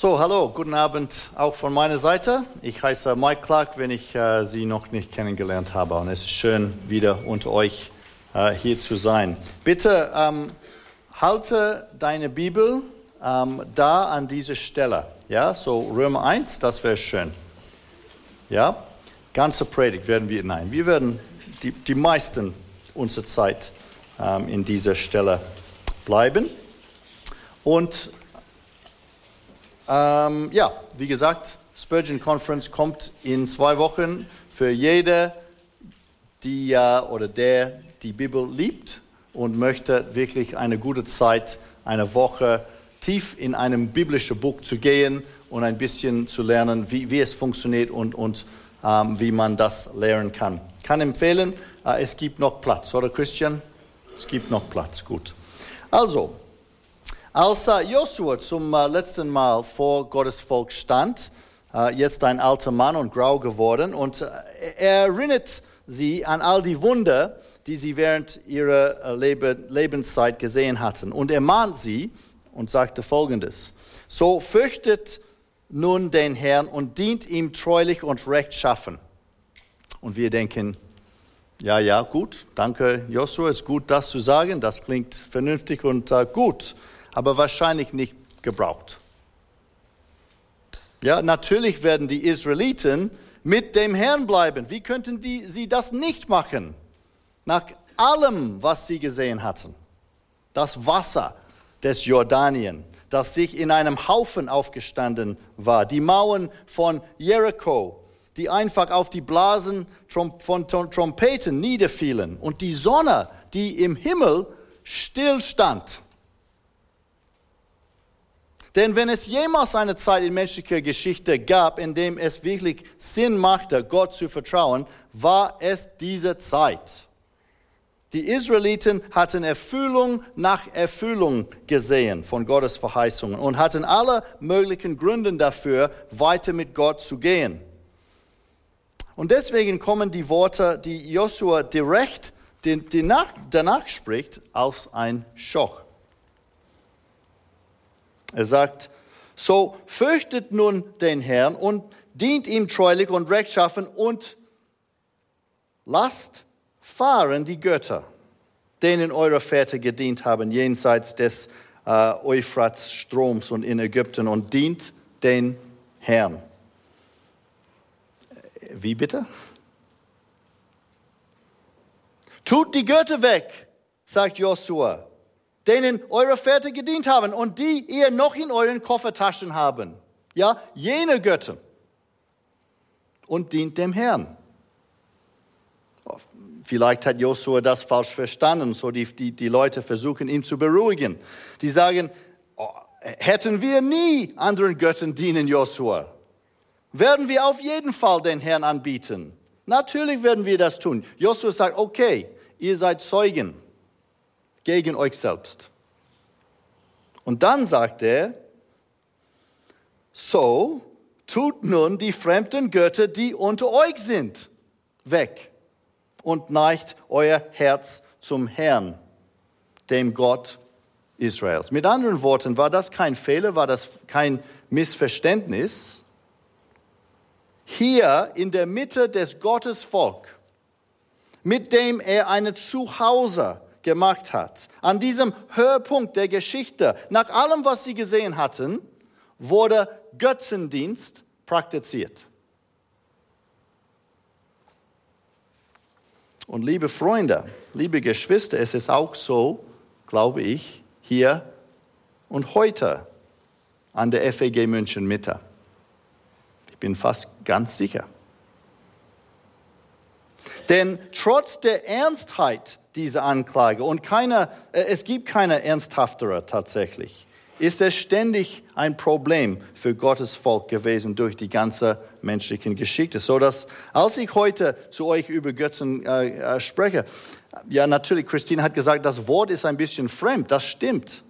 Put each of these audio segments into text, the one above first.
So, hallo, guten Abend auch von meiner Seite. Ich heiße Mike Clark, wenn ich äh, Sie noch nicht kennengelernt habe. Und es ist schön, wieder unter euch äh, hier zu sein. Bitte ähm, halte deine Bibel ähm, da an dieser Stelle. Ja, so Römer 1, das wäre schön. Ja, ganze Predigt werden wir, nein, wir werden die, die meisten unserer Zeit ähm, in dieser Stelle bleiben. Und ähm, ja, wie gesagt, Spurgeon Conference kommt in zwei Wochen für jede, die äh, oder der die Bibel liebt und möchte wirklich eine gute Zeit, eine Woche tief in einem biblischen Buch zu gehen und ein bisschen zu lernen, wie, wie es funktioniert und, und ähm, wie man das lernen kann. Kann empfehlen, äh, es gibt noch Platz, oder Christian? Es gibt noch Platz, gut. Also, als Josua zum äh, letzten Mal vor Gottes Volk stand, äh, jetzt ein alter Mann und grau geworden, und äh, er erinnert sie an all die Wunder, die sie während ihrer Lebe Lebenszeit gesehen hatten. Und er mahnt sie und sagte folgendes: So fürchtet nun den Herrn und dient ihm treulich und rechtschaffen. Und wir denken, ja, ja, gut, danke Joshua, ist gut das zu sagen, das klingt vernünftig und äh, gut, aber wahrscheinlich nicht gebraucht. Ja, natürlich werden die Israeliten mit dem Herrn bleiben. Wie könnten die, sie das nicht machen? Nach allem, was sie gesehen hatten. Das Wasser des Jordanien, das sich in einem Haufen aufgestanden war. Die Mauern von Jericho, die einfach auf die Blasen von Trompeten niederfielen. Und die Sonne, die im Himmel stillstand. Denn wenn es jemals eine Zeit in menschlicher Geschichte gab, in dem es wirklich Sinn machte, Gott zu vertrauen, war es diese Zeit. Die Israeliten hatten Erfüllung nach Erfüllung gesehen von Gottes Verheißungen und hatten alle möglichen Gründe dafür, weiter mit Gott zu gehen. Und deswegen kommen die Worte, die Josua direkt danach spricht, als ein Schock. Er sagt, so fürchtet nun den Herrn und dient ihm treulich und rechtschaffen und lasst fahren die Götter, denen eure Väter gedient haben, jenseits des äh, Euphratsstroms und in Ägypten und dient den Herrn. Wie bitte? Tut die Götter weg, sagt Josua, denen eure Väter gedient haben und die ihr noch in euren Koffertaschen haben. Ja, jene Götter. Und dient dem Herrn. Vielleicht hat Josua das falsch verstanden, so die, die, die Leute versuchen ihn zu beruhigen. Die sagen, oh, hätten wir nie anderen Göttern dienen, Josua, werden wir auf jeden Fall den Herrn anbieten. Natürlich werden wir das tun. Josua sagt, okay, ihr seid Zeugen gegen euch selbst. Und dann sagt er, so tut nun die fremden Götter, die unter euch sind, weg und neigt euer Herz zum Herrn, dem Gott Israels. Mit anderen Worten, war das kein Fehler, war das kein Missverständnis? Hier in der Mitte des Gottesvolk, mit dem er eine Zuhause gemacht hat, an diesem Höhepunkt der Geschichte, nach allem, was sie gesehen hatten, wurde Götzendienst praktiziert. Und liebe Freunde, liebe Geschwister, es ist auch so, glaube ich, hier und heute an der FEG München Mitte. Ich bin fast ganz sicher. Denn trotz der Ernstheit dieser Anklage und keiner, äh, es gibt keine ernsthaftere tatsächlich, ist es ständig ein Problem für Gottes Volk gewesen durch die ganze menschliche Geschichte. So dass, als ich heute zu euch über Götzen äh, äh, spreche, ja, natürlich, Christine hat gesagt, das Wort ist ein bisschen fremd, das stimmt.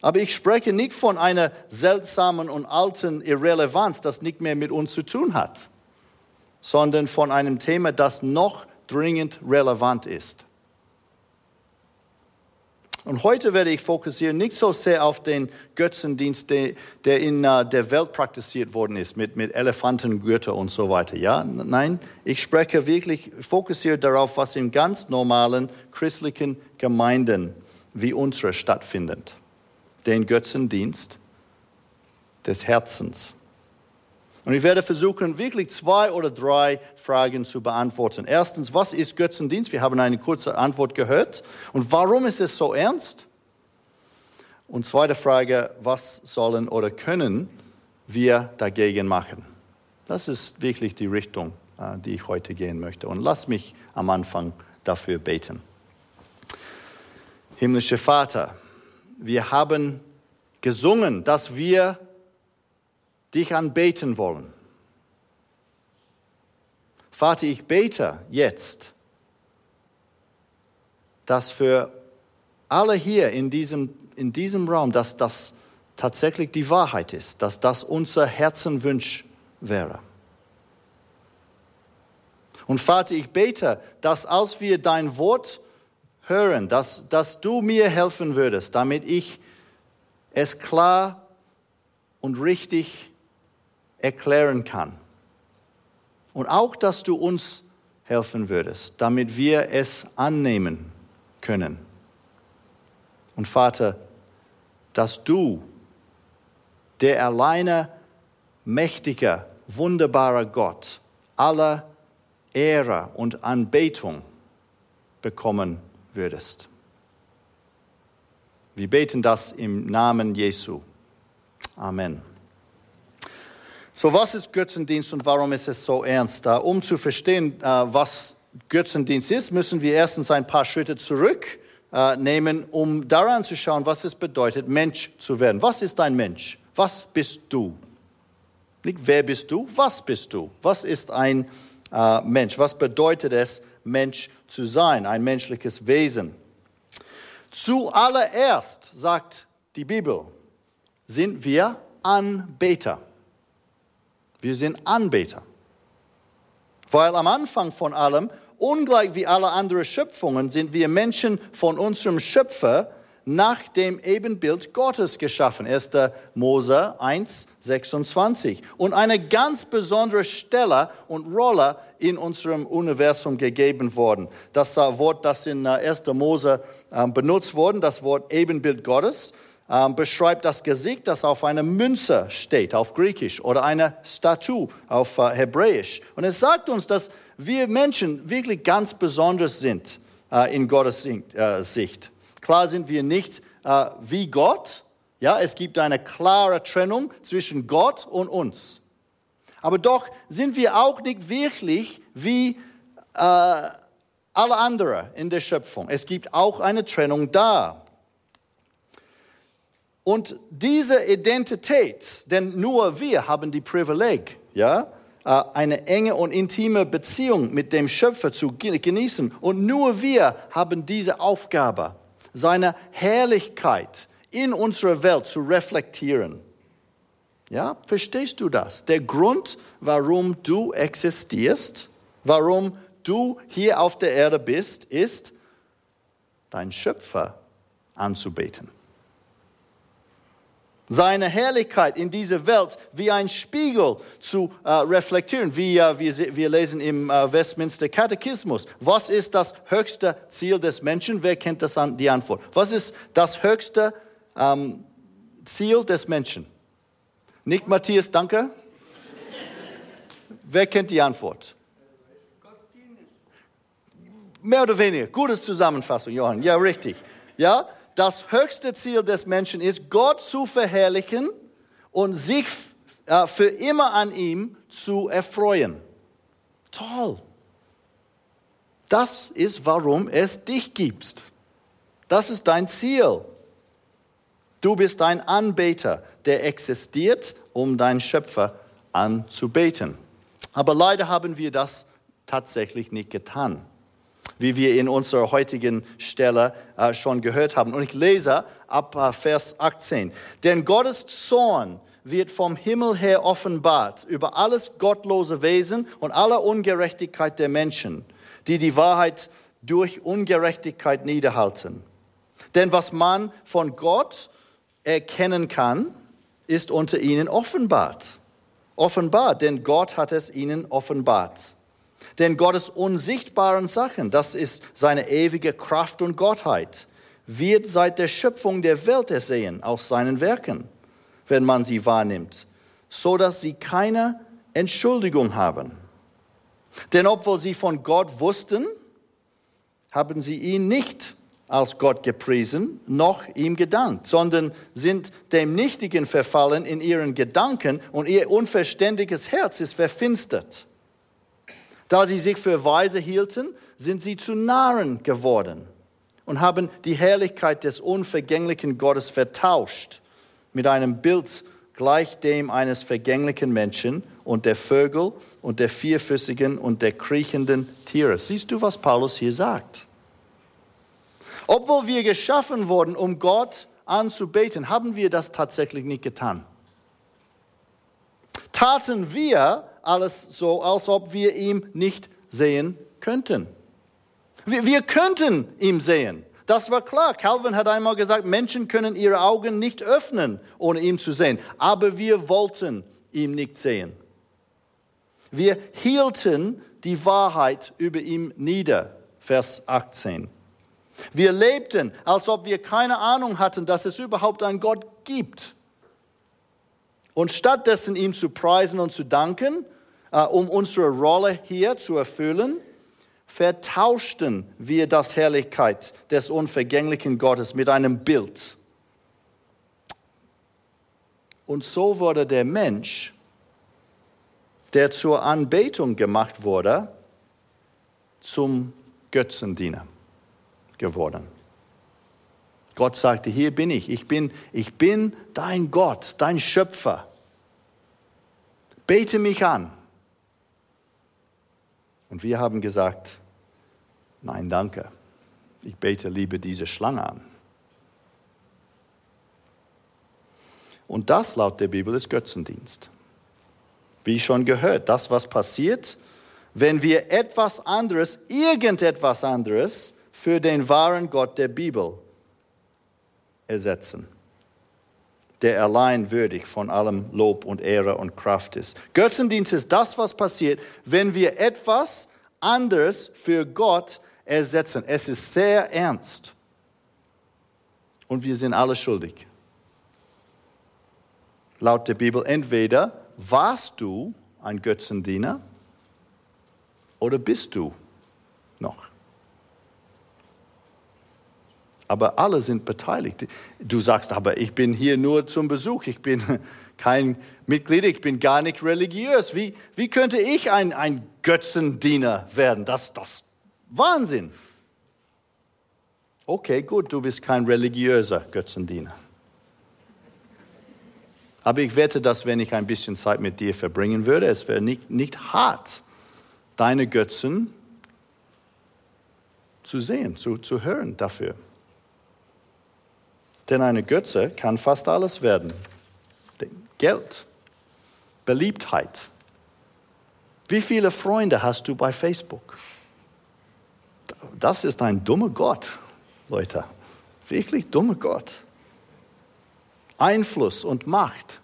Aber ich spreche nicht von einer seltsamen und alten Irrelevanz, das nicht mehr mit uns zu tun hat, sondern von einem Thema, das noch dringend relevant ist. Und heute werde ich fokussieren nicht so sehr auf den Götzendienst, der, in uh, der Welt praktiziert worden ist, mit, mit Elefantengürtel und so weiter. Ja? Nein, ich spreche wirklich, fokussiere darauf, was in ganz normalen christlichen Gemeinden wie unsere stattfindet. Den Götzendienst des Herzens. Und ich werde versuchen, wirklich zwei oder drei Fragen zu beantworten. Erstens, was ist Götzendienst? Wir haben eine kurze Antwort gehört. Und warum ist es so ernst? Und zweite Frage, was sollen oder können wir dagegen machen? Das ist wirklich die Richtung, äh, die ich heute gehen möchte. Und lass mich am Anfang dafür beten. Himmlischer Vater, wir haben gesungen, dass wir dich anbeten wollen. Vater, ich bete jetzt, dass für alle hier in diesem, in diesem Raum, dass das tatsächlich die Wahrheit ist, dass das unser Herzenwunsch wäre. Und Vater, ich bete, dass als wir dein Wort hören, dass, dass du mir helfen würdest, damit ich es klar und richtig erklären kann. Und auch, dass du uns helfen würdest, damit wir es annehmen können. Und Vater, dass du, der alleine mächtige, wunderbare Gott, aller Ehre und Anbetung bekommen würdest. Wir beten das im Namen Jesu. Amen. So, was ist Götzendienst und warum ist es so ernst? Um zu verstehen, äh, was Götzendienst ist, müssen wir erstens ein paar Schritte zurücknehmen, äh, um daran zu schauen, was es bedeutet, Mensch zu werden. Was ist ein Mensch? Was bist du? Nicht wer bist du, was bist du? Was ist ein äh, Mensch? Was bedeutet es, Mensch zu sein, ein menschliches Wesen? Zuallererst, sagt die Bibel, sind wir Anbeter. Wir sind Anbeter. Weil am Anfang von allem, ungleich wie alle anderen Schöpfungen, sind wir Menschen von unserem Schöpfer nach dem Ebenbild Gottes geschaffen. 1. Mose 1, 26. Und eine ganz besondere Stelle und Rolle in unserem Universum gegeben worden. Das Wort, das in 1. Äh, Mose ähm, benutzt wurde, das Wort Ebenbild Gottes, beschreibt das Gesicht, das auf einer Münze steht, auf Griechisch, oder eine Statue auf äh, Hebräisch. Und es sagt uns, dass wir Menschen wirklich ganz besonders sind äh, in Gottes äh, Sicht. Klar sind wir nicht wie Gott. Ja, es gibt eine klare Trennung zwischen Gott und uns. Aber doch sind wir auch nicht wirklich wie alle anderen in der Schöpfung. Es gibt auch eine Trennung da. Und diese Identität, denn nur wir haben die Privileg, ja, äh, eine enge und intime Beziehung mit dem Schöpfer zu genießen. Und nur wir haben diese Aufgabe, seine Herrlichkeit in unserer Welt zu reflektieren. Ja, verstehst du das? Der Grund, warum du existierst, warum du hier auf der Erde bist, ist, dein Schöpfer anzubeten seine Herrlichkeit in dieser Welt wie ein Spiegel zu äh, reflektieren, wie äh, wir, wir, lesen im äh, Westminster Katechismus. Was ist das höchste Ziel des Menschen? Wer kennt das an, die Antwort? Was ist das höchste ähm, Ziel des Menschen? Nicht Matthias, danke. Wer kennt die Antwort? Mehr oder weniger. Gute Zusammenfassung, Johann. Ja, richtig. Ja, das höchste Ziel des Menschen ist, Gott zu verherrlichen und sich äh, für immer an ihm zu erfreuen. Toll. Das ist, warum es dich gibt. Das ist dein Ziel. Du bist ein Anbeter, der existiert, um deinen Schöpfer anzubeten. Aber leider haben wir das tatsächlich nicht getan wie wir in unserer heutigen Stelle äh, schon gehört haben. Und ich lese ab äh, Vers 18. Denn Gottes Zorn wird vom Himmel her offenbart über alles gottlose Wesen und aller Ungerechtigkeit der Menschen, die die Wahrheit durch Ungerechtigkeit niederhalten. Denn was man von Gott erkennen kann, ist unter ihnen offenbart. Offenbart, denn Gott hat es ihnen offenbart. Denn Gottes unsichtbaren Sachen, das ist seine ewige Kraft und Gottheit, wird seit der Schöpfung der Welt ersehen aus seinen Werken, wenn man sie wahrnimmt, so dass sie keine Entschuldigung haben. Denn obwohl sie von Gott wussten, haben sie ihn nicht als Gott gepriesen, noch ihm gedankt, sondern sind dem Nichtigen verfallen in ihren Gedanken und ihr unverständiges Herz ist verfinstert. Da sie sich für weise hielten, sind sie zu Narren geworden und haben die Herrlichkeit des unvergänglichen Gottes vertauscht mit einem Bild gleich dem eines vergänglichen Menschen und der Vögel und der vierfüßigen und der kriechenden Tiere. Siehst du, was Paulus hier sagt? Obwohl wir geschaffen wurden, um Gott anzubeten, haben wir das tatsächlich nicht getan. Taten wir alles so, als ob wir ihn nicht sehen könnten. Wir, wir könnten ihn sehen. Das war klar. Calvin hat einmal gesagt, Menschen können ihre Augen nicht öffnen, ohne ihn zu sehen. Aber wir wollten ihn nicht sehen. Wir hielten die Wahrheit über ihm nieder. Vers 18. Wir lebten, als ob wir keine Ahnung hatten, dass es überhaupt einen Gott gibt. Und stattdessen ihm zu preisen und zu danken, äh, um unsere Rolle hier zu erfüllen, vertauschten wir das Herrlichkeit des unvergänglichen Gottes mit einem Bild. Und so wurde der Mensch, der zur Anbetung gemacht wurde, zum Götzendiener geworden. Gott sagte, hier bin ich, ich bin, ich bin dein Gott, dein Schöpfer. Bete mich an. Und wir haben gesagt, nein, danke, ich bete lieber diese Schlange an. Und das laut der Bibel ist Götzendienst. Wie schon gehört, das, was passiert, wenn wir etwas anderes, irgendetwas anderes für den wahren Gott der Bibel ersetzen, der allein würdig von allem Lob und Ehre und Kraft ist. Götzendienst ist das, was passiert, wenn wir etwas anderes für Gott ersetzen. Es ist sehr ernst. Und wir sind alle schuldig. Laut der Bibel, entweder warst du ein Götzendiener oder bist du noch aber alle sind beteiligt. Du sagst aber, ich bin hier nur zum Besuch, ich bin kein Mitglied, ich bin gar nicht religiös. Wie, wie könnte ich ein, ein Götzendiener werden? Das ist Wahnsinn. Okay, gut, du bist kein religiöser Götzendiener. Aber ich wette, dass wenn ich ein bisschen Zeit mit dir verbringen würde, es wäre nicht, nicht hart, deine Götzen zu sehen, zu, zu hören dafür. Denn eine Götze kann fast alles werden. Geld, Beliebtheit. Wie viele Freunde hast du bei Facebook? Das ist ein dummer Gott, Leute. Wirklich dummer Gott. Einfluss und Macht.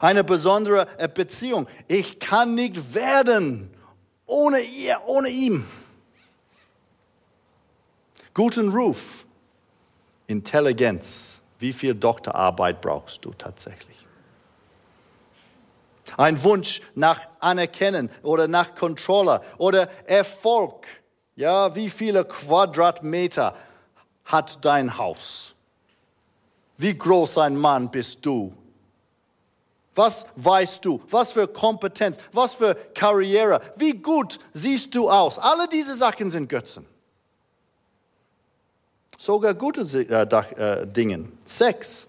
Eine besondere Beziehung. Ich kann nicht werden ohne ihr, ohne ihm. Guten Ruf. Intelligenz. Wie viel Doktorarbeit brauchst du tatsächlich? Ein Wunsch nach Anerkennen oder nach Controller oder Erfolg. Ja, wie viele Quadratmeter hat dein Haus? Wie groß ein Mann bist du? Was weißt du? Was für Kompetenz? Was für Karriere? Wie gut siehst du aus? Alle diese Sachen sind Götzen. Sogar gute äh, äh, Dinge. Sex,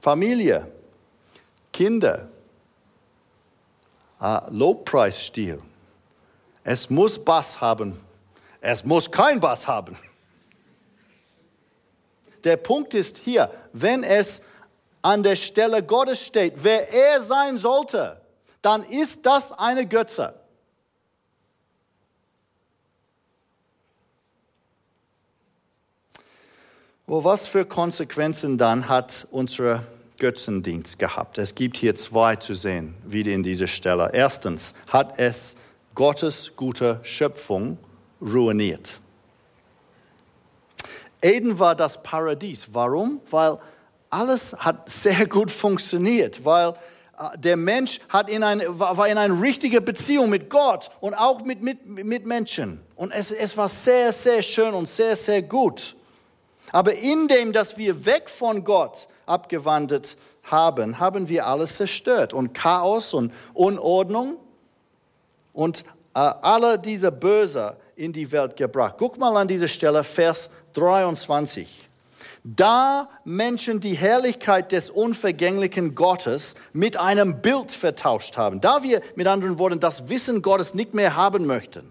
Familie, Kinder, äh, Lobpreisstil. Es muss Bass haben. Es muss kein Bass haben. Der Punkt ist hier, wenn es an der Stelle Gottes steht, wer er sein sollte, dann ist das eine Götze. Wo was für Konsequenzen dann hat unser Götzendienst gehabt? Es gibt hier zwei zu sehen, wieder in dieser Stelle. Erstens hat es Gottes gute Schöpfung ruiniert. Eden war das Paradies. Warum? Weil alles hat sehr gut funktioniert, weil äh, der Mensch hat in eine, war in einer richtigen Beziehung mit Gott und auch mit, mit, mit Menschen. Und es, es war sehr, sehr schön und sehr, sehr gut. Aber in dem, dass wir weg von Gott abgewandert haben, haben wir alles zerstört und Chaos und Unordnung und äh, alle diese Böse in die Welt gebracht. Guck mal an diese Stelle, Vers 23. Da Menschen die Herrlichkeit des unvergänglichen Gottes mit einem Bild vertauscht haben, da wir mit anderen Worten das Wissen Gottes nicht mehr haben möchten,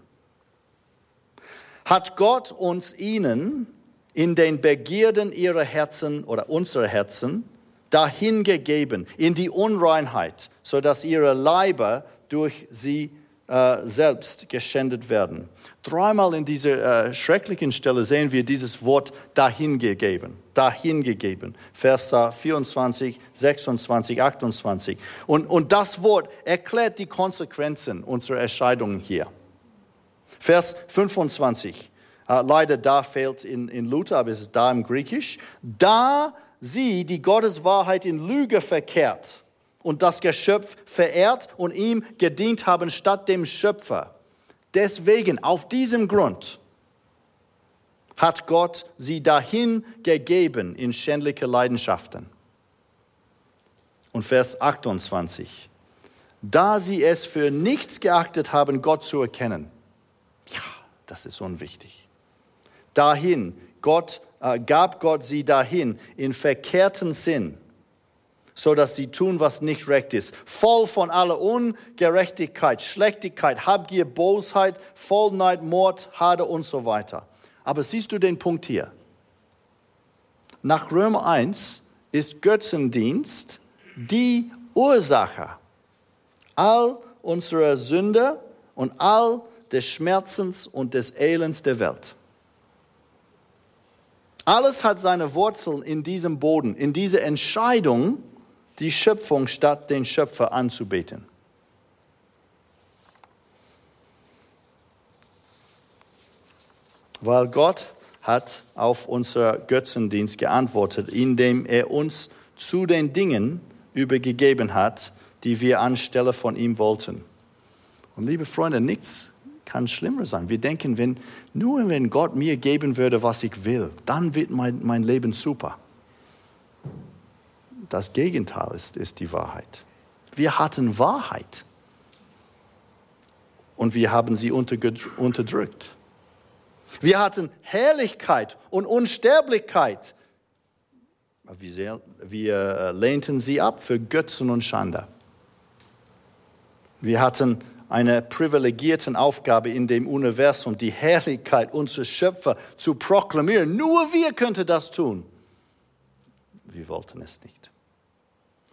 hat Gott uns ihnen in den Begierden ihrer Herzen oder unserer Herzen dahingegeben, in die Unreinheit, sodass ihre Leiber durch sie äh, selbst geschändet werden. Dreimal in dieser äh, schrecklichen Stelle sehen wir dieses Wort dahingegeben. Dahingegeben. Vers 24, 26, 28. Und, und das Wort erklärt die Konsequenzen unserer Erscheidungen hier. Vers 25. Äh, leider da fehlt in, in Luther, aber es ist da im Griechisch. Da sie die Gotteswahrheit in Lüge verkehrt und das Geschöpf verehrt und ihm gedient haben statt dem Schöpfer. Deswegen, auf diesem Grund, hat Gott sie dahin gegeben in schändliche Leidenschaften. Und Vers 28. Da sie es für nichts geachtet haben, Gott zu erkennen. Ja, das ist unwichtig. Dahin, Gott äh, gab Gott sie dahin in verkehrten Sinn so dass sie tun, was nicht recht ist. Voll von aller Ungerechtigkeit, Schlechtigkeit, Habgier, Bosheit, Vollneid, Mord, Hade und so weiter. Aber siehst du den Punkt hier? Nach Römer 1 ist Götzendienst die Ursache all unserer Sünde und all des Schmerzens und des Elends der Welt. Alles hat seine Wurzeln in diesem Boden, in dieser Entscheidung, die Schöpfung statt den Schöpfer anzubeten. Weil Gott hat auf unser Götzendienst geantwortet, indem er uns zu den Dingen übergegeben hat, die wir anstelle von ihm wollten. Und liebe Freunde, nichts kann schlimmer sein. Wir denken, wenn, nur wenn Gott mir geben würde, was ich will, dann wird mein, mein Leben super das Gegenteil ist, ist die Wahrheit. Wir hatten Wahrheit und wir haben sie unterdrückt. Wir hatten Herrlichkeit und Unsterblichkeit. Wir, wir äh, lehnten sie ab für Götzen und Schande. Wir hatten eine privilegierte Aufgabe in dem Universum, die Herrlichkeit unseres Schöpfer zu proklamieren. Nur wir könnten das tun. Wir wollten es nicht.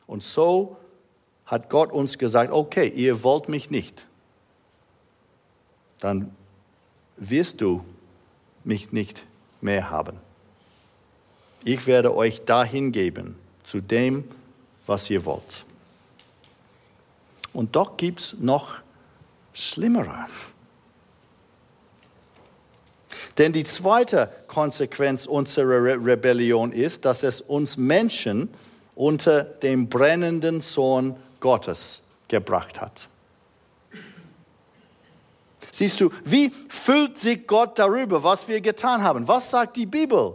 Und so hat Gott uns gesagt, okay, ihr wollt mich nicht. Dann wirst du mich nicht mehr haben. Ich werde euch dahin geben, zu dem, was ihr wollt. Und doch gibt es noch Schlimmere. Denn die zweite Konsequenz unserer Rebellion ist, dass es uns Menschen unter dem brennenden Sohn Gottes gebracht hat. Siehst du, wie fühlt sich Gott darüber, was wir getan haben? Was sagt die Bibel?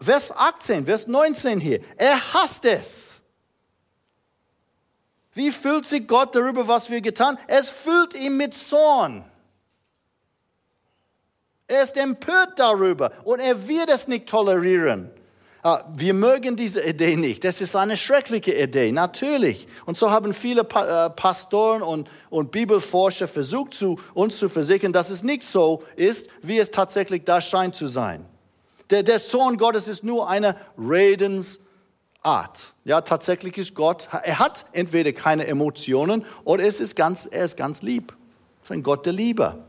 Vers 18, Vers 19 hier. Er hasst es. Wie fühlt sich Gott darüber, was wir getan? Es füllt ihn mit Zorn. Er ist empört darüber und er wird es nicht tolerieren. Ah, wir mögen diese Idee nicht. Das ist eine schreckliche Idee, natürlich. Und so haben viele äh, Pastoren und, und Bibelforscher versucht, zu, uns zu versichern, dass es nicht so ist, wie es tatsächlich da scheint zu sein. Der, der Sohn Gottes ist nur eine Redensart. Ja, tatsächlich ist Gott, er hat entweder keine Emotionen oder es ist ganz, er ist ganz lieb. Er ist ein Gott der Liebe.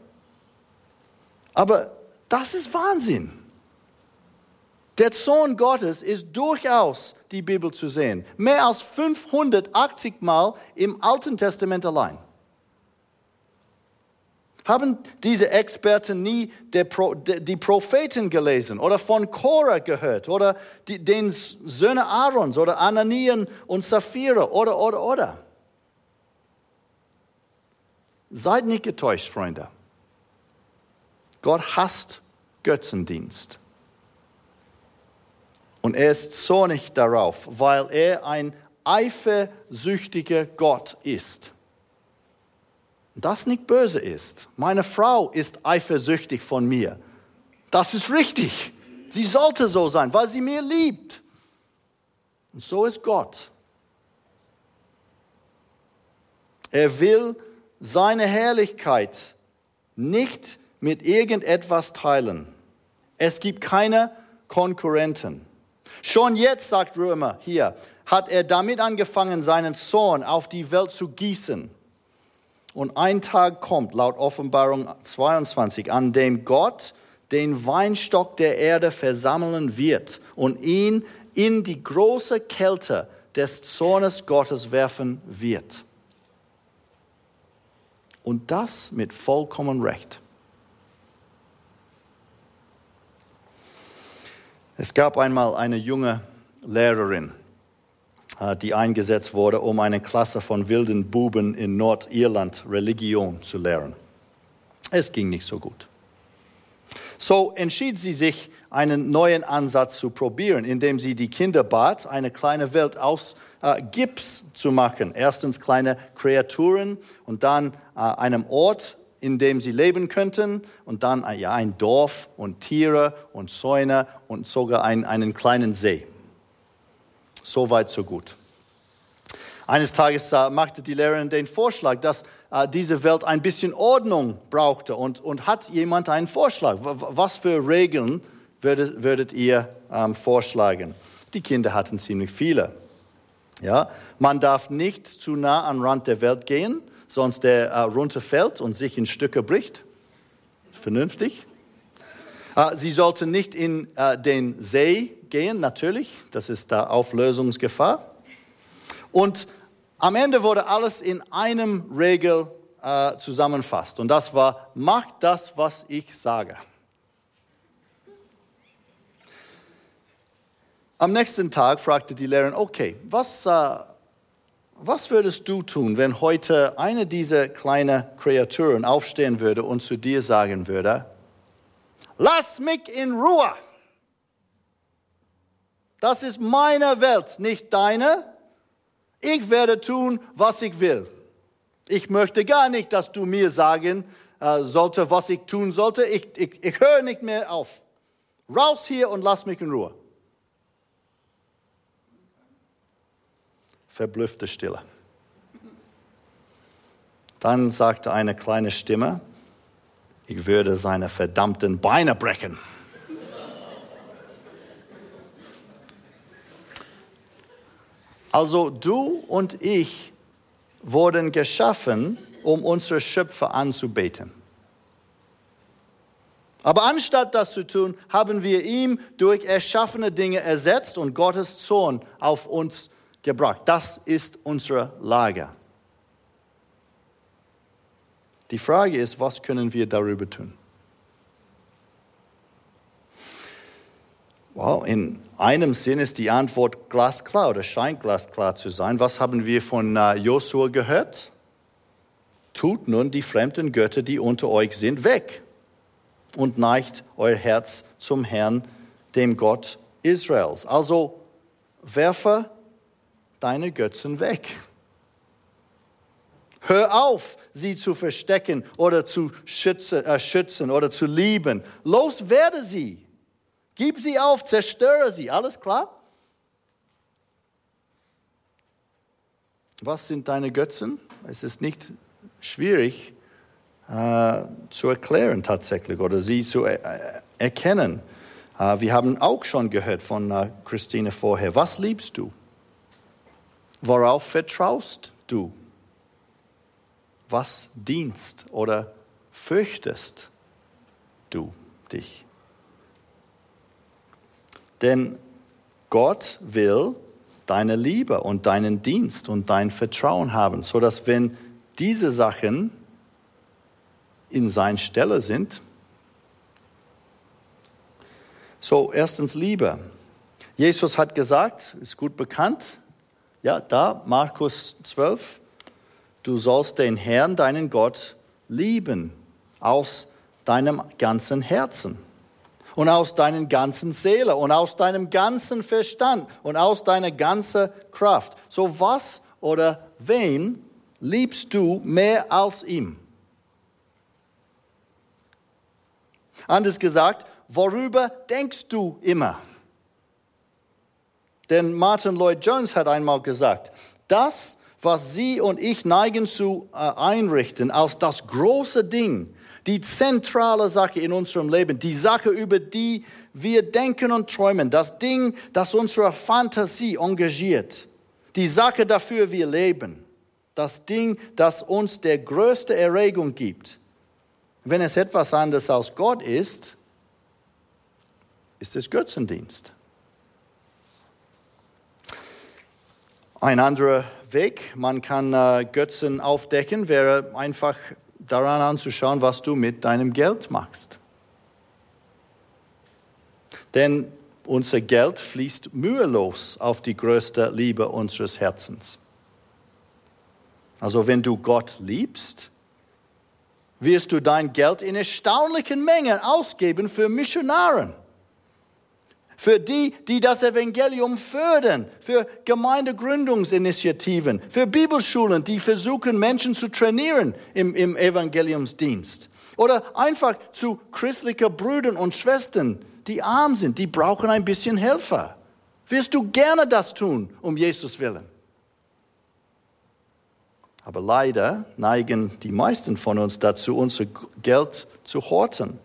Aber das ist Wahnsinn. Der Sohn Gottes ist durchaus die Bibel zu sehen. Mehr als 580 Mal im Alten Testament allein. Haben diese Experten nie die Propheten gelesen oder von Korah gehört oder den Söhne Aarons oder Ananien und Sapphira oder, oder, oder? Seid nicht getäuscht, Freunde. Gott hasst Götzendienst. Und er ist zornig darauf, weil er ein eifersüchtiger Gott ist. Das nicht böse ist. Meine Frau ist eifersüchtig von mir. Das ist richtig. Sie sollte so sein, weil sie mir liebt. Und so ist Gott. Er will seine Herrlichkeit nicht mit irgendetwas teilen. Es gibt keine Konkurrenten. Schon jetzt, sagt Römer hier, hat er damit angefangen, seinen Zorn auf die Welt zu gießen. Und ein Tag kommt, laut Offenbarung 22, an dem Gott den Weinstock der Erde versammeln wird und ihn in die große Kälte des Zornes Gottes werfen wird. Und das mit vollkommen Recht. Es gab einmal eine junge Lehrerin, die eingesetzt wurde, um eine Klasse von wilden Buben in Nordirland Religion zu lehren. Es ging nicht so gut. So entschied sie sich, einen neuen Ansatz zu probieren, indem sie die Kinder bat, eine kleine Welt aus äh, Gips zu machen. Erstens kleine Kreaturen und dann äh, einem Ort, in dem sie leben könnten und dann äh, ja, ein Dorf und Tiere und Zäune und sogar ein, einen kleinen See. So weit, so gut. Eines Tages äh, machte die Lehrerin den Vorschlag, dass äh, diese Welt ein bisschen Ordnung brauchte und, und hat jemand einen Vorschlag. Was für Regeln würdet, würdet ihr ähm, vorschlagen? Die Kinder hatten ziemlich viele. Ja? Man darf nicht zu nah am Rand der Welt gehen sonst der äh, runterfällt und sich in Stücke bricht. Vernünftig. Äh, sie sollten nicht in äh, den See gehen, natürlich, das ist da Auflösungsgefahr. Und am Ende wurde alles in einem Regel äh, zusammenfasst. Und das war, macht das, was ich sage. Am nächsten Tag fragte die Lehrerin, okay, was, äh, was würdest du tun, wenn heute eine dieser kleinen Kreaturen aufstehen würde und zu dir sagen würde, lass mich in Ruhe. Das ist meine Welt, nicht deine. Ich werde tun, was ich will. Ich möchte gar nicht, dass du mir sagen äh, sollte, was ich tun sollte. Ich, ich, ich höre nicht mehr auf. Raus hier und lass mich in Ruhe. verblüffte Stille. Dann sagte eine kleine Stimme, ich würde seine verdammten Beine brechen. Also du und ich wurden geschaffen, um unsere Schöpfer anzubeten. Aber anstatt das zu tun, haben wir ihm durch erschaffene Dinge ersetzt und Gottes Zorn auf uns gebracht. Das ist unsere Lage. Die Frage ist, was können wir darüber tun? Well, in einem Sinn ist die Antwort glasklar oder scheint glasklar zu sein. Was haben wir von uh, Josua gehört? Tut nun die fremden Götter, die unter euch sind, weg und neigt euer Herz zum Herrn, dem Gott Israels. Also werfe deine Götzen weg. Hör auf, sie zu verstecken oder zu schützen, äh, schützen oder zu lieben. Los werde sie. Gib sie auf, zerstöre sie. Alles klar? Was sind deine Götzen? Es ist nicht schwierig äh, zu erklären tatsächlich oder sie zu er erkennen. Äh, wir haben auch schon gehört von äh, Christine vorher. Was liebst du? Worauf vertraust du? Was dienst oder fürchtest du dich? Denn Gott will deine Liebe und deinen Dienst und dein Vertrauen haben, sodass wenn diese Sachen in seiner Stelle sind, so erstens Liebe. Jesus hat gesagt, ist gut bekannt, ja, da, Markus 12, du sollst den Herrn, deinen Gott, lieben aus deinem ganzen Herzen und aus deiner ganzen Seele und aus deinem ganzen Verstand und aus deiner ganzen Kraft. So was oder wen liebst du mehr als ihm? Anders gesagt, worüber denkst du immer? Denn Martin Lloyd Jones hat einmal gesagt, das, was Sie und ich neigen zu äh, einrichten als das große Ding, die zentrale Sache in unserem Leben, die Sache, über die wir denken und träumen, das Ding, das unsere Fantasie engagiert, die Sache, dafür wir leben, das Ding, das uns der größte Erregung gibt. Wenn es etwas anderes als Gott ist, ist es Götzendienst. Ein anderer Weg, man kann äh, Götzen aufdecken, wäre einfach daran anzuschauen, was du mit deinem Geld machst. Denn unser Geld fließt mühelos auf die größte Liebe unseres Herzens. Also wenn du Gott liebst, wirst du dein Geld in erstaunlichen Mengen ausgeben für Missionaren für die, die das Evangelium fördern, für Gemeindegründungsinitiativen, für Bibelschulen, die versuchen, Menschen zu trainieren im, im Evangeliumsdienst. Oder einfach zu christlichen Brüdern und Schwestern, die arm sind, die brauchen ein bisschen Helfer. Wirst du gerne das tun, um Jesus willen? Aber leider neigen die meisten von uns dazu, unser Geld zu horten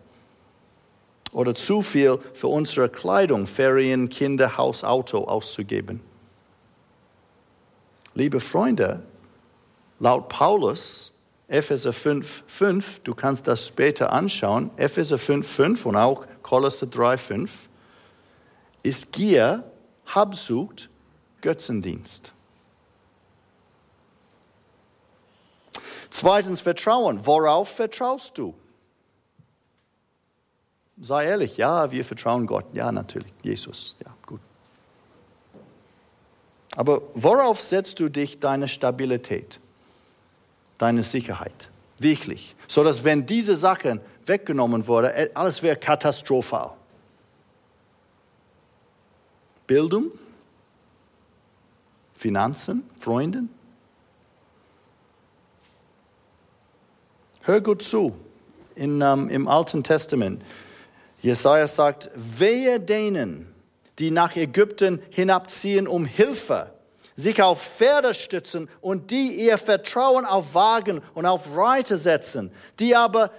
oder zu viel für unsere Kleidung, Ferien, Kinder, Haus, Auto auszugeben. Liebe Freunde, laut Paulus, Epheser 5, 5, du kannst das später anschauen, Epheser 5, 5 und auch Kolosser 3, 5, ist Gier, Habsucht, Götzendienst. Zweitens Vertrauen. Worauf vertraust du? Sei ehrlich, ja, wir vertrauen Gott. Ja, natürlich, Jesus. Ja, gut. Aber worauf setzt du dich deine Stabilität, deine Sicherheit? Wirklich. So dass wenn diese Sachen weggenommen wurden, äh, alles wäre katastrophal. Bildung, Finanzen, Freunden. Hör gut zu. In, um, Im Alten Testament Jesaja sagt, wehe denen, die nach Ägypten hinabziehen um Hilfe, sich auf Pferde stützen und die ihr Vertrauen auf Wagen und auf Reiter setzen, die aber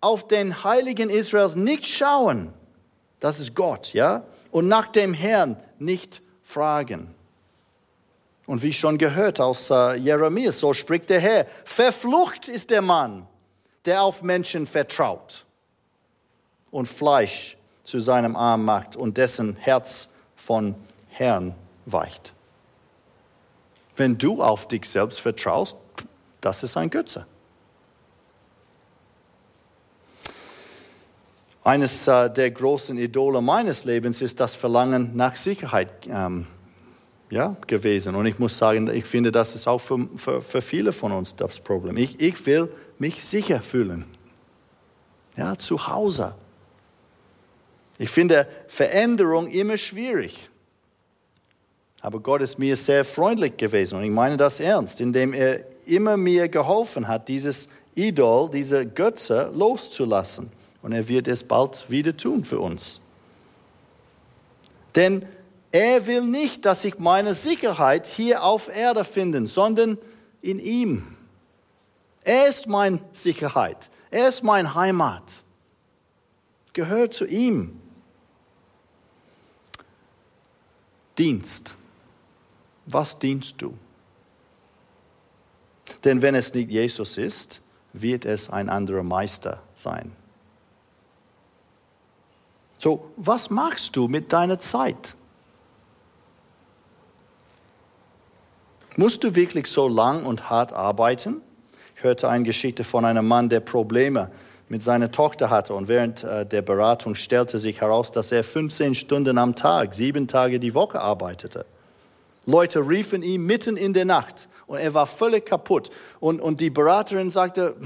auf den Heiligen Israels nicht schauen, das ist Gott, ja, und nach dem Herrn nicht fragen. Und wie schon gehört aus äh, Jeremia, so spricht der Herr, verflucht ist der Mann, der auf Menschen vertraut und Fleisch zu seinem Arm macht und dessen Herz von Herrn weicht. Wenn du auf dich selbst vertraust, das ist ein Götze. Eines äh, der großen Idole meines Lebens ist das Verlangen nach Sicherheit ähm, ja, gewesen. Und ich muss sagen, ich finde, das ist auch für, für, für viele von uns das Problem. Ich, ich will mich sicher fühlen. Ja, zu Hause. Ich finde Veränderung immer schwierig. Aber Gott ist mir sehr freundlich gewesen und ich meine das ernst, indem er immer mir geholfen hat, dieses Idol, diese Götze loszulassen. Und er wird es bald wieder tun für uns. Denn er will nicht, dass ich meine Sicherheit hier auf Erde finde, sondern in ihm. Er ist meine Sicherheit. Er ist meine Heimat. Gehört zu ihm. Dienst. Was dienst du? Denn wenn es nicht Jesus ist, wird es ein anderer Meister sein. So, was machst du mit deiner Zeit? Musst du wirklich so lang und hart arbeiten? Ich hörte eine Geschichte von einem Mann, der Probleme mit seiner Tochter hatte und während äh, der Beratung stellte sich heraus, dass er 15 Stunden am Tag, sieben Tage die Woche arbeitete. Leute riefen ihn mitten in der Nacht und er war völlig kaputt. Und, und die Beraterin sagte,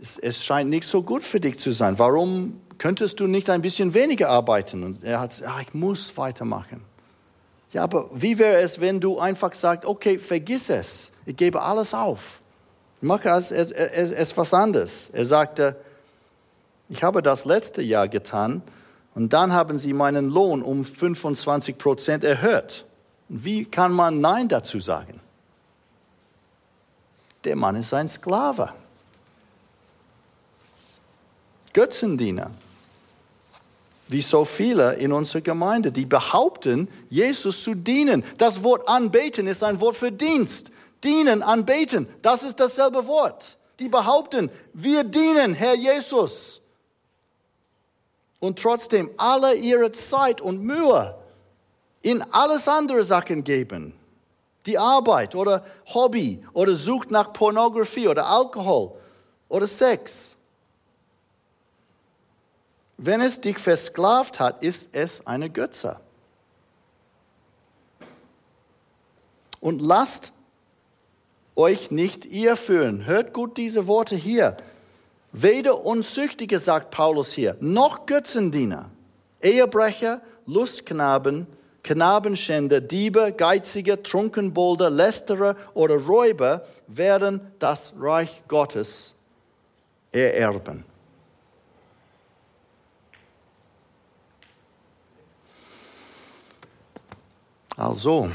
es, es scheint nicht so gut für dich zu sein. Warum könntest du nicht ein bisschen weniger arbeiten? Und er hat gesagt, ah, ich muss weitermachen. Ja, aber wie wäre es, wenn du einfach sagst, okay, vergiss es, ich gebe alles auf. Ich mache es, es, es was anderes. Er sagte, ich habe das letzte Jahr getan und dann haben sie meinen Lohn um 25 Prozent erhöht. Wie kann man Nein dazu sagen? Der Mann ist ein Sklave. Götzendiener. Wie so viele in unserer Gemeinde, die behaupten, Jesus zu dienen. Das Wort anbeten ist ein Wort für Dienst. Dienen, anbeten, das ist dasselbe Wort. Die behaupten, wir dienen Herr Jesus. Und trotzdem alle ihre Zeit und Mühe in alles andere Sachen geben. Die Arbeit oder Hobby oder sucht nach Pornografie oder Alkohol oder Sex. Wenn es dich versklavt hat, ist es eine Götze. Und lasst euch nicht irrführen. Hört gut diese Worte hier. Weder Unsüchtige, sagt Paulus hier, noch Götzendiener, Ehebrecher, Lustknaben, Knabenschänder, Diebe, Geizige, Trunkenbolder, Lästerer oder Räuber werden das Reich Gottes ererben. Also,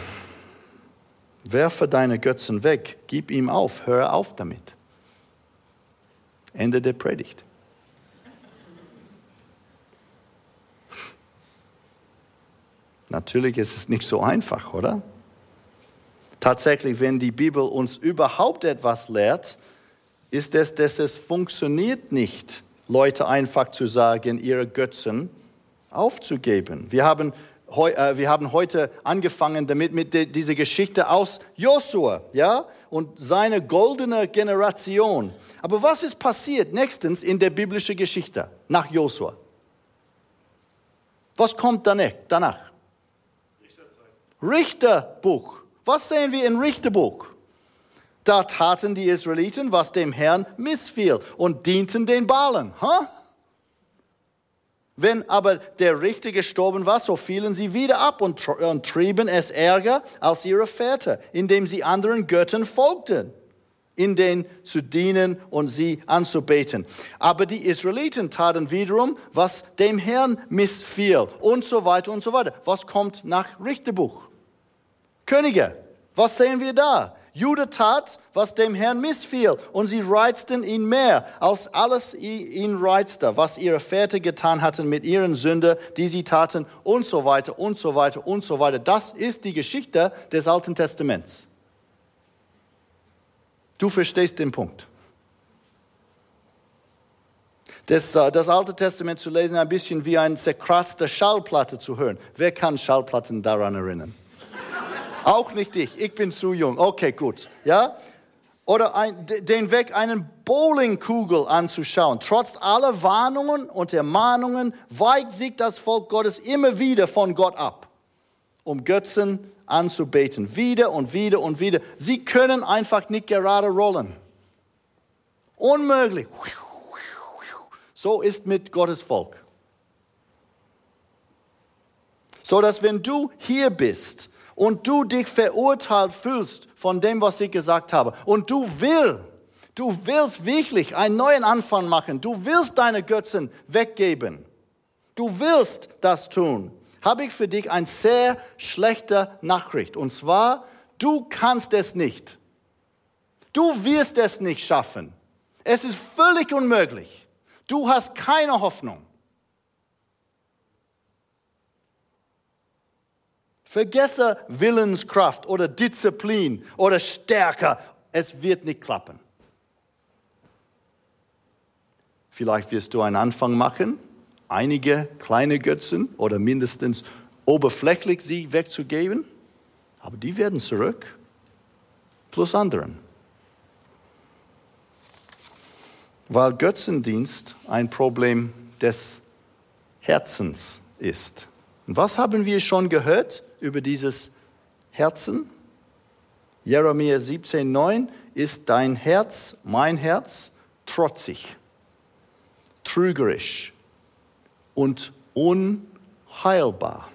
werfe deine Götzen weg, gib ihm auf, hör auf damit. Ende der Predigt. Natürlich ist es nicht so einfach, oder? Tatsächlich, wenn die Bibel uns überhaupt etwas lehrt, ist es, dass es funktioniert nicht, Leute einfach zu sagen, ihre Götzen aufzugeben. Wir haben wir haben heute angefangen damit mit dieser Geschichte aus Josua, ja, und seine goldene Generation. Aber was ist passiert nächstens in der biblischen Geschichte nach Josua? Was kommt danach? Richterbuch. Was sehen wir im Richterbuch? Da taten die Israeliten, was dem Herrn missfiel und dienten den Balen. Huh? Wenn aber der Richter gestorben war, so fielen sie wieder ab und, trieben es ärger als ihre Väter, indem sie anderen Göttern folgten, in denen zu dienen und sie anzubeten. Aber die Israeliten taten wiederum, was dem Herrn missfiel und so weiter und so weiter. Was kommt nach Richterbuch? Könige. Was sehen wir da? Jude tat, was dem Herrn missfiel, und sie reizten ihn mehr, als alles ihn reizte, was ihre Väter getan hatten mit ihren Sünden, die sie taten, und so weiter, und so weiter, und so weiter. Das ist die Geschichte des Alten Testaments. Du verstehst den Punkt. Das, äh, das, Alte Testament zu lesen, ein bisschen wie eine zerkratzte Schallplatte zu hören. Wer kann Schallplatten daran erinnern? Auch nicht ich, ich bin zu jung. Okay, gut. Ja? Oder ein, den Weg, einen Bowlingkugel anzuschauen. Trotz aller Warnungen und Ermahnungen weicht sich das Volk Gottes immer wieder von Gott ab, um Götzen anzubeten. Wieder und wieder und wieder. Sie können einfach nicht gerade rollen. Unmöglich. So ist mit Gottes Volk. So dass wenn du hier bist und du dich verurteilt fühlst von dem, was ich gesagt habe und du willst, du willst wirklich einen neuen Anfang machen, du willst deine Götzen weggeben, du willst das tun, habe ich für dich eine sehr schlechte Nachricht. Und zwar, du kannst es nicht. Du wirst es nicht schaffen. Es ist völlig unmöglich. Du hast keine Hoffnung. Vergesse Willenskraft oder Disziplin oder Stärke. Es wird nicht klappen. Vielleicht wirst du einen Anfang machen, einige kleine Götzen oder mindestens oberflächlich sie wegzugeben, aber die werden zurück, plus anderen. Weil Götzendienst ein Problem des Herzens ist. Und was haben wir schon gehört über dieses Herzen? Jeremia 17,9 ist dein Herz, mein Herz, trotzig, trügerisch und unheilbar.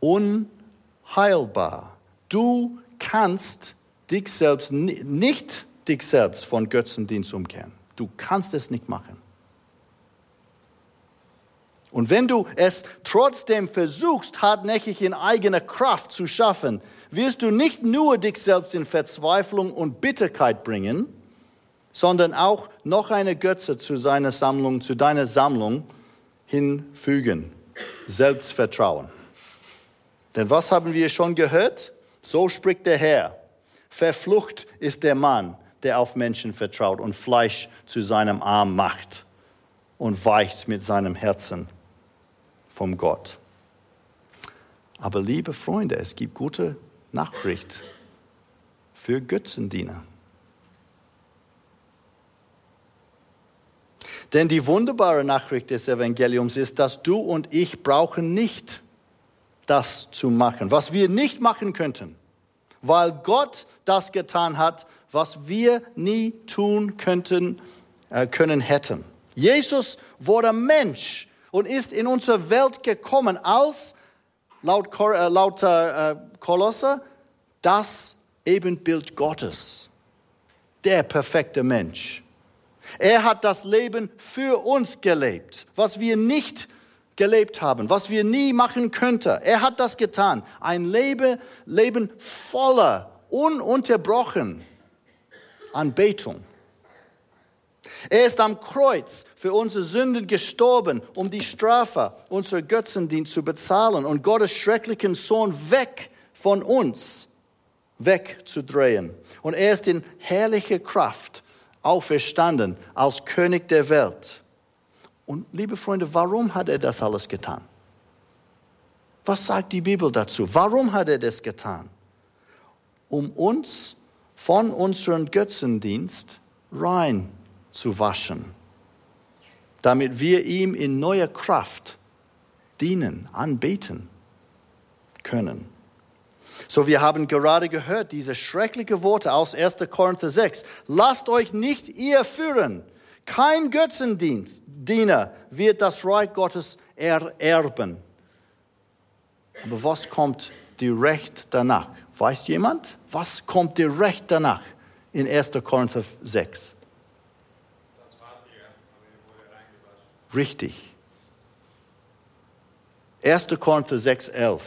Unheilbar. Du kannst dich selbst nicht dich selbst von Götzendienst umkehren. Du kannst es nicht machen. Und wenn du es trotzdem versuchst, hartnäckig in eigener Kraft zu schaffen, wirst du nicht nur dich selbst in Verzweiflung und Bitterkeit bringen, sondern auch noch eine Götze zu seiner Sammlung, zu deiner Sammlung hinfügen. Selbstvertrauen. Denn was haben wir schon gehört? So spricht der Herr. Verflucht ist der Mann, der auf Menschen vertraut und Fleisch zu seinem Arm macht und weicht mit seinem Herzen vom Gott. Aber liebe Freunde, es gibt gute Nachricht für Götzendiener. Denn die wunderbare Nachricht des Evangeliums ist, dass du und ich brauchen nicht das zu machen, was wir nicht machen könnten, weil Gott das getan hat, was wir nie tun könnten, äh, können hätten. Jesus wurde Mensch und ist in unsere Welt gekommen als, laut, äh, laut äh, Kolosser, das Ebenbild Gottes, der perfekte Mensch. Er hat das Leben für uns gelebt, was wir nicht gelebt haben, was wir nie machen könnten. Er hat das getan. Ein Leben, Leben voller, ununterbrochen Anbetung. Er ist am Kreuz für unsere Sünden gestorben, um die Strafe unserer Götzendienst zu bezahlen und Gottes schrecklichen Sohn weg von uns wegzudrehen. Und er ist in herrlicher Kraft auferstanden als König der Welt. Und liebe Freunde, warum hat er das alles getan? Was sagt die Bibel dazu? Warum hat er das getan? Um uns von unserem Götzendienst rein zu waschen, damit wir ihm in neuer Kraft dienen, anbeten können. So, wir haben gerade gehört, diese schrecklichen Worte aus 1. Korinther 6. Lasst euch nicht ihr führen. Kein Götzendiener wird das Reich Gottes ererben. Aber was kommt direkt danach? Weiß jemand? Was kommt direkt danach in 1. Korinther 6? Richtig. 1. Korinther 6, 11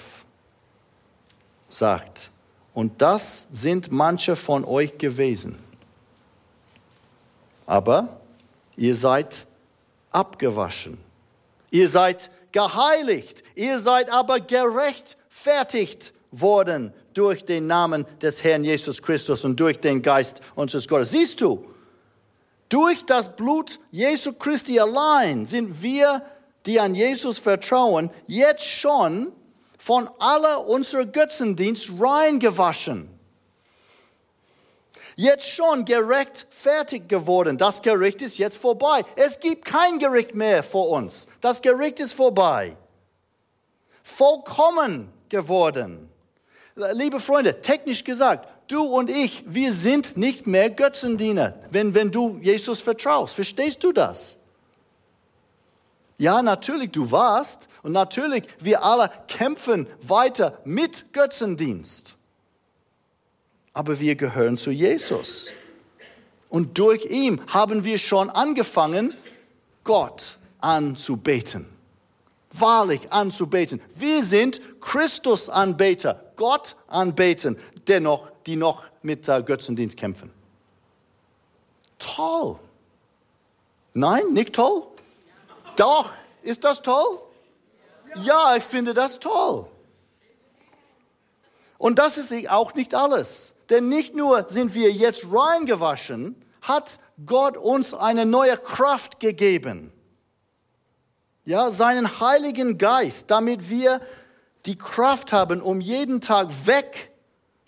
sagt, und das sind manche von euch gewesen. Aber ihr seid abgewaschen. Ihr seid geheiligt. Ihr seid aber gerechtfertigt worden durch den Namen des Herrn Jesus Christus und durch den Geist unseres Gottes. Siehst du, durch das Blut Jesu Christi allein sind wir, die an Jesus vertrauen, jetzt schon von aller unserer Götzendienst reingewaschen. Jetzt schon gerecht fertig geworden. Das Gericht ist jetzt vorbei. Es gibt kein Gericht mehr vor uns. Das Gericht ist vorbei. Vollkommen geworden. Liebe Freunde, technisch gesagt, du und ich, wir sind nicht mehr Götzendiener, wenn, wenn du Jesus vertraust. Verstehst du das? Ja, natürlich, du warst und natürlich, wir alle kämpfen weiter mit Götzendienst. Aber wir gehören zu Jesus. Und durch ihn haben wir schon angefangen, Gott anzubeten. Wahrlich anzubeten. Wir sind Christus-Anbeter, Gott anbeten, dennoch die noch mit äh, Götzendienst kämpfen. Toll. Nein, nicht toll? Doch, ist das toll? Ja, ich finde das toll. Und das ist auch nicht alles. Denn nicht nur sind wir jetzt reingewaschen, hat Gott uns eine neue Kraft gegeben. Ja, seinen Heiligen Geist, damit wir die Kraft haben, um jeden Tag weg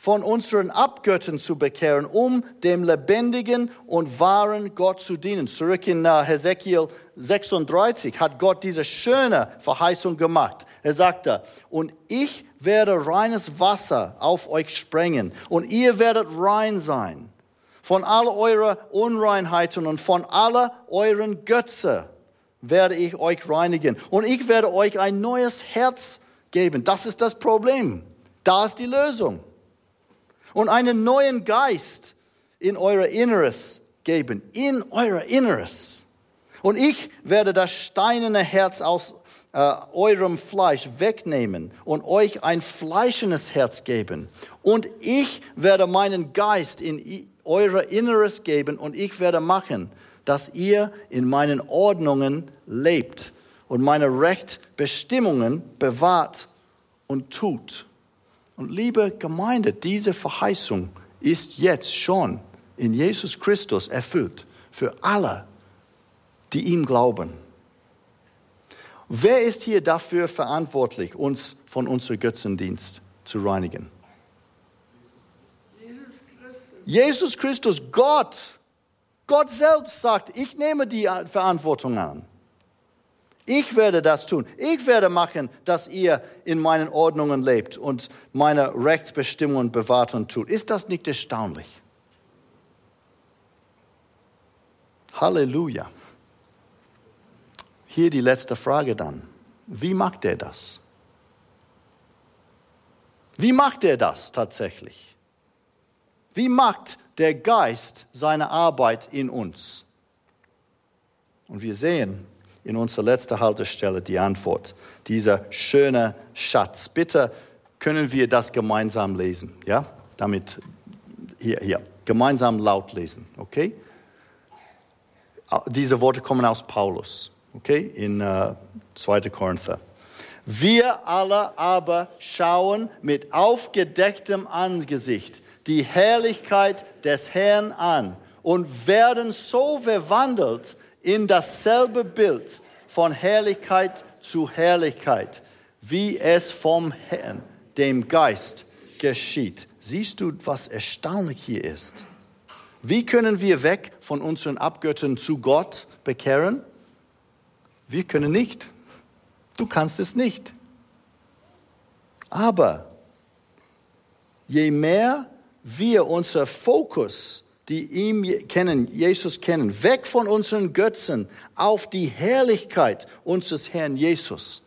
von unseren Abgöttern zu bekehren, um dem lebendigen und wahren Gott zu dienen. Zurück in uh, Hesekiel 36 hat Gott diese schöne Verheißung gemacht. Er sagte, und ich werde reines Wasser auf euch sprengen und ihr werdet rein sein von all eurer Unreinheiten und von aller euren Götze werde ich euch reinigen und ich werde euch ein neues Herz geben. Das ist das Problem. Da ist die Lösung und einen neuen Geist in euer Inneres geben, in euer Inneres. Und ich werde das steinerne Herz aus äh, eurem Fleisch wegnehmen und euch ein fleischendes Herz geben. Und ich werde meinen Geist in euer Inneres geben und ich werde machen, dass ihr in meinen Ordnungen lebt und meine Rechtbestimmungen bewahrt und tut. Und liebe Gemeinde, diese Verheißung ist jetzt schon in Jesus Christus erfüllt für alle, die ihm glauben. Wer ist hier dafür verantwortlich, uns von unserem Götzendienst zu reinigen? Jesus Christus, Gott. Gott selbst sagt, ich nehme die Verantwortung an. Ich werde das tun. Ich werde machen, dass ihr in meinen Ordnungen lebt und meine Rechtsbestimmungen bewahrt und tut. Ist das nicht erstaunlich? Halleluja. Hier die letzte Frage dann. Wie macht er das? Wie macht er das tatsächlich? Wie macht der Geist seine Arbeit in uns? Und wir sehen, in unserer letzten Haltestelle die Antwort. Dieser schöne Schatz. Bitte können wir das gemeinsam lesen. Ja, damit hier, hier, gemeinsam laut lesen. Okay? Diese Worte kommen aus Paulus. Okay, in uh, 2. Korinther. Wir alle aber schauen mit aufgedecktem Angesicht die Herrlichkeit des Herrn an und werden so verwandelt in dasselbe Bild von Herrlichkeit zu Herrlichkeit, wie es vom Herrn, dem Geist, geschieht. Siehst du, was erstaunlich hier ist? Wie können wir weg von unseren Abgöttern zu Gott bekehren? Wir können nicht. Du kannst es nicht. Aber je mehr wir unser Fokus die ihn kennen, Jesus kennen, weg von unseren Götzen auf die Herrlichkeit unseres Herrn Jesus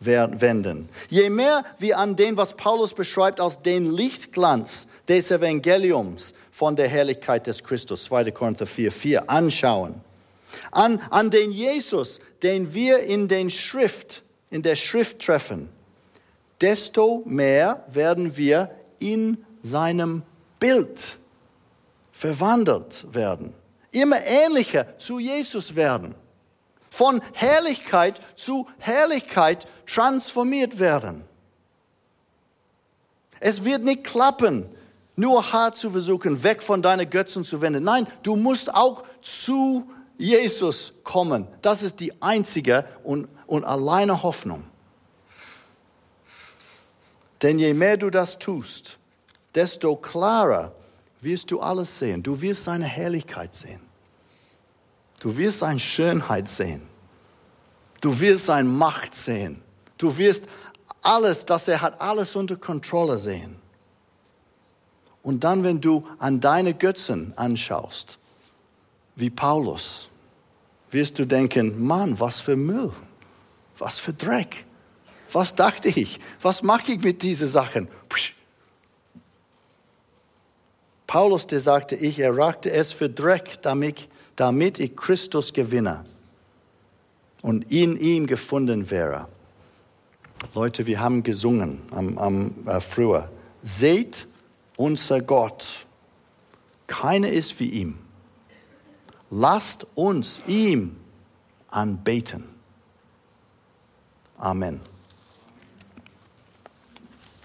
wenden. Je mehr wir an dem, was Paulus beschreibt als den Lichtglanz des Evangeliums von der Herrlichkeit des Christus, 2. Korinther 4, 4, anschauen, an, an den Jesus, den wir in den Schrift, in der Schrift treffen, desto mehr werden wir in seinem Bild verwandelt werden, immer ähnlicher zu Jesus werden, von Herrlichkeit zu Herrlichkeit transformiert werden. Es wird nicht klappen, nur hart zu versuchen, weg von deinen Götzen zu wenden. Nein, du musst auch zu Jesus kommen. Das ist die einzige und, und alleine Hoffnung. Denn je mehr du das tust, desto klarer wirst du alles sehen. Du wirst seine Herrlichkeit sehen. Du wirst seine Schönheit sehen. Du wirst seine Macht sehen. Du wirst alles, dass er hat, alles unter Kontrolle sehen. Und dann, wenn du an deine Götzen anschaust, wie Paulus, wirst du denken, Mann, was für Müll, was für Dreck. Was dachte ich? Was mache ich mit diesen Sachen? Paulus, der sagte, ich erachte es für Dreck, damit, damit ich Christus gewinne und in ihm gefunden wäre. Leute, wir haben gesungen am, am äh, früher. Seht unser Gott, keiner ist wie ihm. Lasst uns ihm anbeten. Amen.